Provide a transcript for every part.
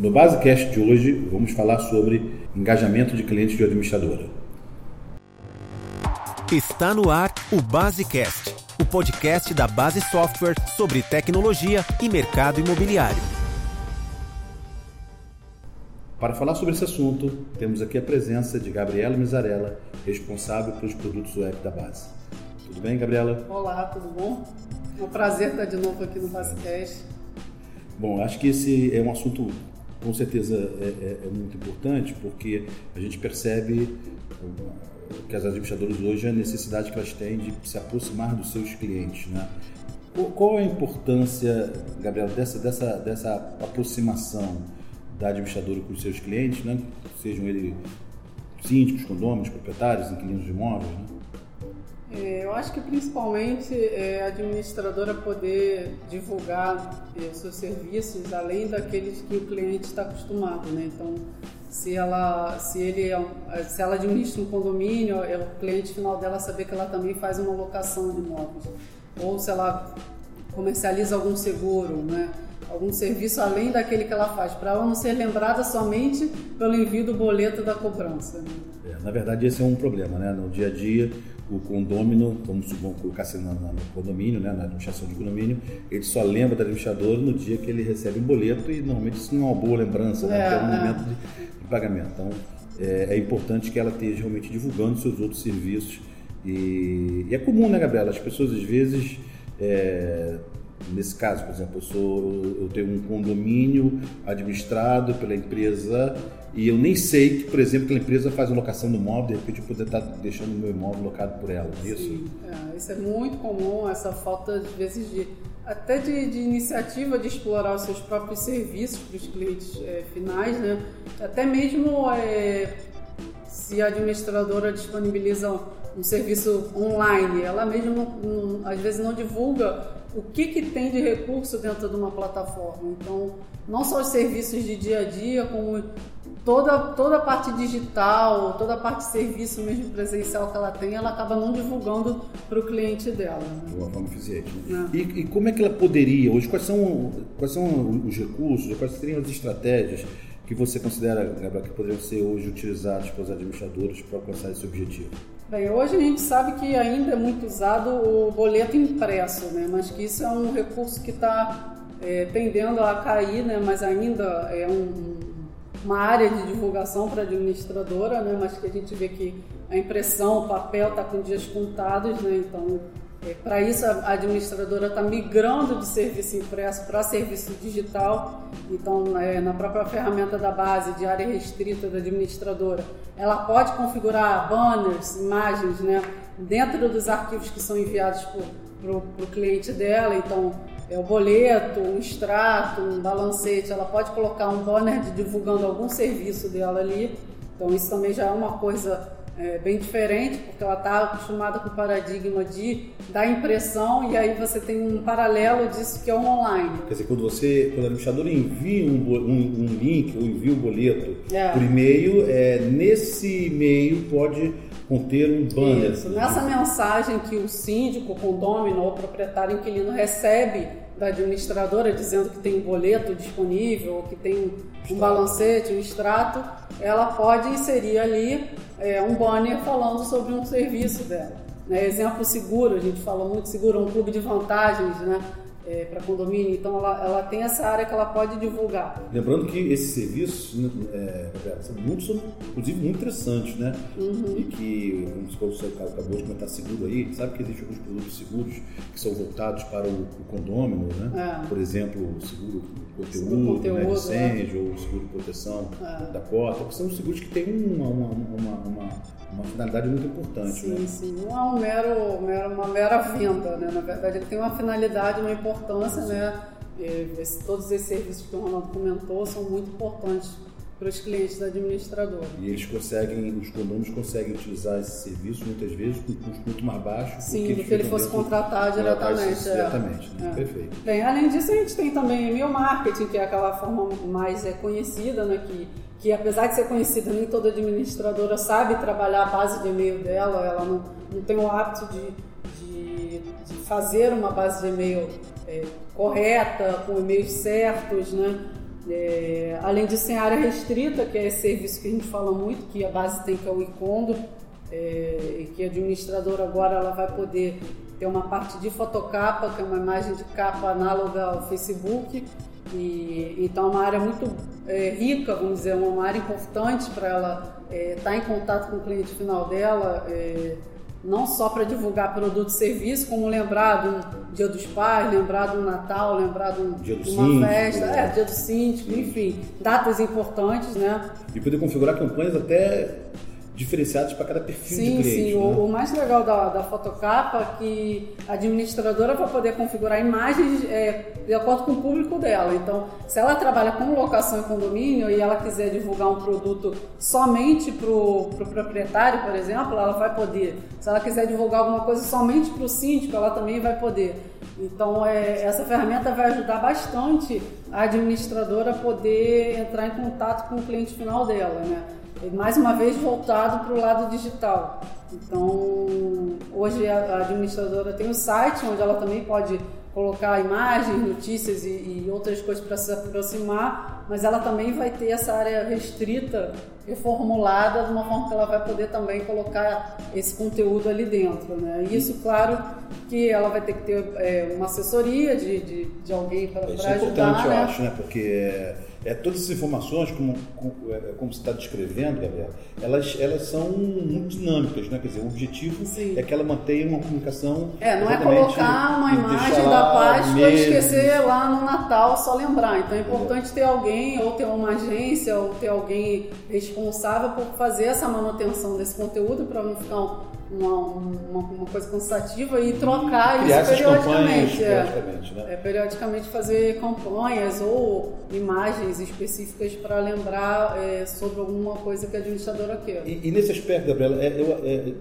No Basecast de hoje, vamos falar sobre engajamento de clientes de administradora. Está no ar o Basecast, o podcast da Base Software sobre tecnologia e mercado imobiliário. Para falar sobre esse assunto, temos aqui a presença de Gabriela Mizarella, responsável pelos produtos web da Base. Tudo bem, Gabriela? Olá, tudo bom? É um prazer estar de novo aqui no Basecast. Bom, acho que esse é um assunto com certeza é, é, é, muito importante porque a gente percebe que as administradoras hoje a necessidade que elas têm de se aproximar dos seus clientes, né? Qual a importância, Gabriel, dessa, dessa, dessa aproximação da administradora com os seus clientes, né? Sejam eles síndicos, condôminos, proprietários, inquilinos de imóveis, né? É, eu acho que principalmente é, a administradora poder divulgar é, seus serviços além daqueles que o cliente está acostumado, né? Então, se ela, se ele, é se ela administra um condomínio, é o cliente final dela saber que ela também faz uma locação de imóveis, ou se ela comercializa algum seguro, né? Algum serviço além daquele que ela faz, para ela não ser lembrada somente pelo envio do boleto da cobrança. Né? É, na verdade, esse é um problema, né? No dia a dia, o condômino, vamos, vamos colocar assim no, no condomínio, né, na administração de condomínio, ele só lembra da administradora no dia que ele recebe um boleto e normalmente isso não é uma boa lembrança, né, é, é um é. momento de, de, pagamento. Então é, é, importante que ela esteja realmente divulgando seus outros serviços e, e é comum, né, Gabriela? As pessoas às vezes é, Nesse caso, por exemplo, eu, sou, eu tenho um condomínio administrado pela empresa e eu nem sei que, por exemplo, aquela empresa faz uma locação do imóvel, de repente eu poder estar deixando o meu imóvel locado por ela, é isso? Sim, é, isso é muito comum, essa falta, às vezes, de até de, de iniciativa de explorar os seus próprios serviços para os clientes é, finais, né? Até mesmo é, se a administradora disponibiliza um serviço online, ela mesmo não, às vezes não divulga o que, que tem de recurso dentro de uma plataforma. Então, não só os serviços de dia a dia, como toda, toda a parte digital, toda a parte de serviço mesmo presencial que ela tem, ela acaba não divulgando para o cliente dela. Né? Forma eficiente. Né? É. E, e, como é que ela poderia, hoje, quais são, quais são os recursos, quais seriam as estratégias que você considera, Gabriel, que poderiam ser hoje utilizados pelos administradores para alcançar esse objetivo? Bem, hoje a gente sabe que ainda é muito usado o boleto impresso, né? mas que isso é um recurso que está é, tendendo a cair, né? mas ainda é um, uma área de divulgação para administradora, né? mas que a gente vê que a impressão, o papel está com dias contados, né? então é, para isso, a administradora está migrando de serviço impresso para serviço digital. Então, é, na própria ferramenta da base de área restrita da administradora, ela pode configurar banners, imagens, né, dentro dos arquivos que são enviados para o cliente dela. Então, é o boleto, um extrato, um balancete. Ela pode colocar um banner divulgando algum serviço dela ali. Então, isso também já é uma coisa é, bem diferente, porque ela está acostumada com o paradigma de dar impressão e aí você tem um paralelo disso que é o online. Quer dizer, quando você, quando a administradora envia um, um, um link ou envia um boleto é. por e-mail, é, nesse e-mail pode conter um banner. Isso. Nessa mensagem que o síndico, o condômino ou o proprietário inquilino recebe da administradora dizendo que tem um boleto disponível, ou que tem um balancete, um extrato, ela pode inserir ali é, um banner falando sobre um serviço dela. Né? Exemplo seguro, a gente fala muito seguro, um clube de vantagens, né? É, para condomínio, então ela, ela tem essa área que ela pode divulgar. Lembrando que esses serviços né, é, são muito, são, inclusive, muito interessantes, né? Uhum. E que, como você acabou de comentar seguro aí, sabe que existem alguns produtos seguros que são voltados para o, o condômino, né? É. Por exemplo, o seguro conteúdo, seguro conteúdo né, de incêndio, ou seguro de proteção é. da cota, que são seguros que têm uma, uma, uma, uma uma finalidade muito importante. Sim, né? sim. Não é um mero, mero, uma mera venda, né? Na verdade, ele tem uma finalidade, uma importância, né? E, todos esses serviços que o Ronaldo comentou são muito importantes para os clientes da administradora. E eles conseguem, os condomínios conseguem utilizar esse serviço muitas vezes com custo muito mais baixo Sim, do que ele fosse contratar diretamente. É. Diretamente, né? é. perfeito. Bem, além disso, a gente tem também e-mail marketing, que é aquela forma mais é, conhecida, né? Que, que apesar de ser conhecida, nem toda administradora sabe trabalhar a base de e-mail dela, ela não, não tem o hábito de, de, de fazer uma base de e-mail é, correta, com e-mails certos, né? É, além disso, em área restrita, que é esse serviço que a gente fala muito, que a base tem que é o ICONDO, é, e que a administradora agora ela vai poder ter uma parte de fotocapa, que é uma imagem de capa análoga ao Facebook, e, então é uma área muito é, rica, vamos dizer, uma área importante para ela é, estar tá em contato com o cliente final dela, é, não só para divulgar produto e serviço, como lembrar do Dia dos Pais, lembrar do Natal, lembrar do, dia do de uma síndico, festa, é, Dia do Síndico, enfim, datas importantes, né? E poder configurar campanhas até diferenciados para cada perfil sim, de cliente. Sim, né? o, o, mais legal da, da fotocapa é que a administradora vai poder configurar imagens é, de acordo com o público dela. Então, se ela trabalha com locação e condomínio e ela quiser divulgar um produto somente para o pro proprietário, por exemplo, ela vai poder. Se ela quiser divulgar alguma coisa somente para o síndico, ela também vai poder. Então, é, essa ferramenta vai ajudar bastante a administradora a poder entrar em contato com o cliente final dela, né? Mais uma vez voltado para o lado digital. Então, hoje a administradora tem um site onde ela também pode colocar imagens, notícias e, e outras coisas para se aproximar, mas ela também vai ter essa área restrita reformulada de uma forma que ela vai poder também colocar esse conteúdo ali dentro. Né? Isso, claro, que ela vai ter que ter é, uma assessoria de, de, de alguém para ajudar. Isso é importante, né? eu acho, né? porque é, todas essas informações, como, como, é, como você está descrevendo, Gabriela, elas, elas são muito dinâmicas, né? Quer dizer, o objetivo Sim. é que ela mantenha uma comunicação. É, não é colocar uma imagem da Páscoa e esquecer lá no Natal só lembrar. Então é importante ter alguém, ou ter uma agência, ou ter alguém responsável por fazer essa manutenção desse conteúdo para não ficar uma, uma, uma, coisa cansativa e trocar Criar isso periodicamente. É, periodicamente, né? é, periodicamente fazer campanhas ou imagens específicas para lembrar é, sobre alguma coisa que a administradora quer. E, e nesse aspecto, Gabriela, é, é,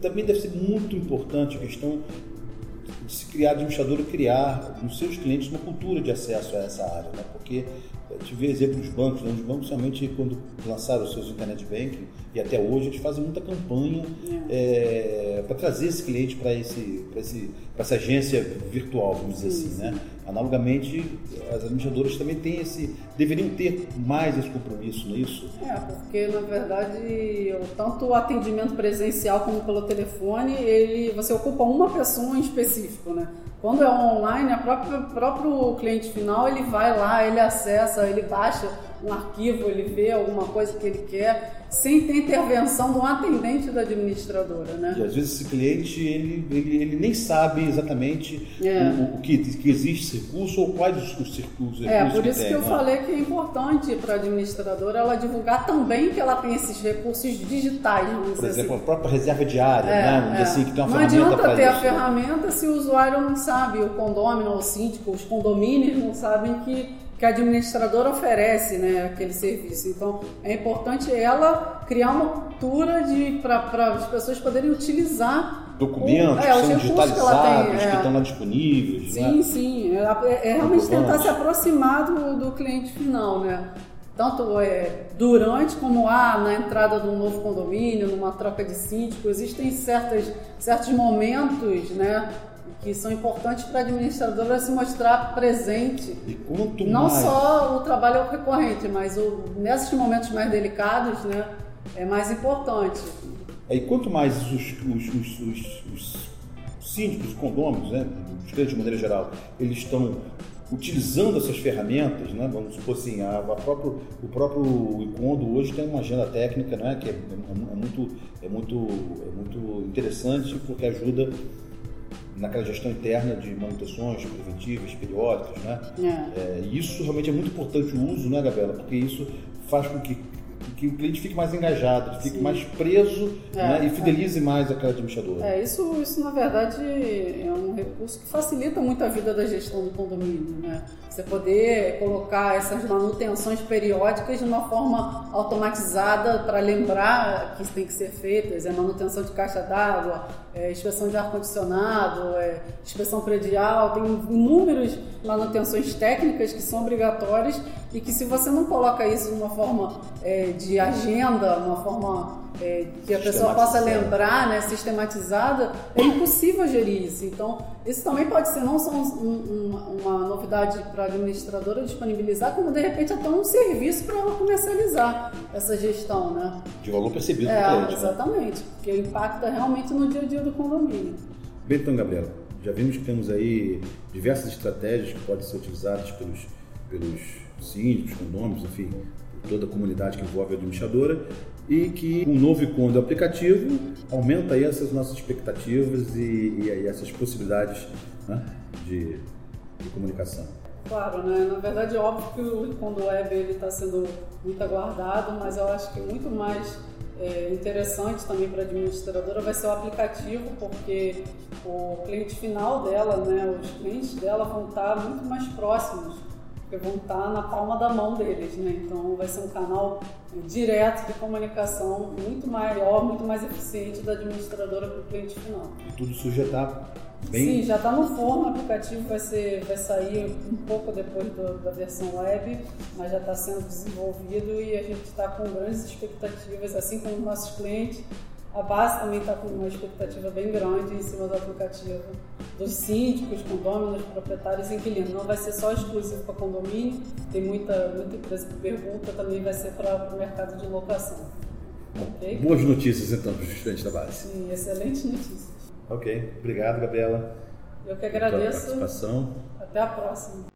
também deve ser muito importante a questão se criar, a administradora criar nos seus clientes uma cultura de acesso a essa área, né? porque eu tive exemplo dos bancos, né? os bancos somente quando lançaram os seus internet banking e até hoje eles fazem muita campanha é. É, para trazer esse cliente para esse, esse, essa agência virtual, vamos dizer assim, né? Analogamente, as administradoras também têm esse, deveriam ter mais esse compromisso, não é isso? É, porque na verdade, tanto o atendimento presencial como pelo telefone, ele, você ocupa uma pessoa em específico, né? Quando é online, o próprio, cliente final ele vai lá, ele acessa, ele baixa um arquivo, ele vê alguma coisa que ele quer, sem ter intervenção de um atendente da administradora, né? E às vezes esse cliente ele, ele, ele nem sabe exatamente é. o, o, que, que existe recurso ou quais os, os recursos É, por isso que, que eu né? falei que é importante para a administradora ela divulgar também que ela tem esses recursos digitais. Por exemplo, assim. a própria reserva diária, é, né? Vamos é. assim, que tem uma não adianta ter isso, a ferramenta se o usuário não sabe, o condômino, o síndico, os condomínios não sabem que que a administradora oferece né, aquele serviço. Então, é importante ela criar uma cultura para as pessoas poderem utilizar documentos o, é, que são digitalizados, que, tem, é. que, estão lá disponíveis. Sim, né? sim. É, é, é realmente tentar se aproximar do, do cliente final, né? Tanto é, durante como há na entrada de um novo condomínio, numa troca de síndico, existem certas, certos momentos, né? Que são importantes para a administradora se mostrar presente. E quanto Não mais... só o trabalho recorrente, mas o, nesses momentos mais delicados, né, é mais importante. E quanto mais os, os, os, os, os síndicos, os condôminos, né, os clientes de maneira geral, eles estão utilizando essas ferramentas, né? vamos supor assim, a, a próprio, o próprio Icondo hoje tem uma agenda técnica né? que é, é, é, muito, é, muito, é muito interessante porque ajuda naquela gestão interna de manutenções preventivas, periódicas, né? É. É, isso realmente é muito importante o uso, né, Gabriela? Porque isso faz com que que o cliente fique mais engajado, fique Sim. mais preso é, né, e fidelize é. mais aquela administradora. É, isso, isso na verdade é um recurso que facilita muito a vida da gestão do condomínio, né? Você poder colocar essas manutenções periódicas de uma forma automatizada para lembrar que tem que ser feitas, é manutenção de caixa d'água, é, inspeção de ar-condicionado, é, inspeção predial, tem inúmeras manutenções técnicas que são obrigatórias e que se você não coloca isso de uma forma é, de agenda, uma forma é, que a pessoa possa lembrar, né, sistematizada, é impossível gerir isso. Então, isso também pode ser não só um, um, uma novidade para a administradora disponibilizar, como de repente até um serviço para ela comercializar essa gestão, né? De valor percebido é, cliente, né? Exatamente, né? porque impacta realmente no dia a dia do condomínio. Bem, então, Gabriela, já vimos que temos aí diversas estratégias que podem ser utilizadas pelos, pelos síndicos, condôminos, enfim, toda a comunidade que envolve a administradora e que o um novo e do aplicativo aumenta aí essas nossas expectativas e, e, e essas possibilidades né, de, de, comunicação. Claro, né? na verdade é óbvio que o Icondo Web está sendo muito aguardado, mas eu acho que muito mais é, interessante também para a administradora vai ser o aplicativo, porque o cliente final dela, né, os clientes dela vão estar muito mais próximos vão estar na palma da mão deles, né? Então vai ser um canal direto de comunicação muito maior, muito mais eficiente da administradora para o cliente final. E tudo isso já está bem... Sim, já está no forno, o aplicativo vai, ser, vai sair um pouco depois do, da versão web, mas já está sendo desenvolvido e a gente está com grandes expectativas, assim como nossos clientes, a base também está com uma expectativa bem grande em cima do aplicativo dos síndicos, condôminos, proprietários e inquilinos. Não vai ser só exclusivo para condomínio, tem muita, muita empresa que pergunta, também vai ser para o mercado de locação. Okay? Boas notícias então para os estudantes da base. Sim, excelentes notícias. Ok, obrigado Gabriela. Eu que agradeço. Pela participação. Até a próxima.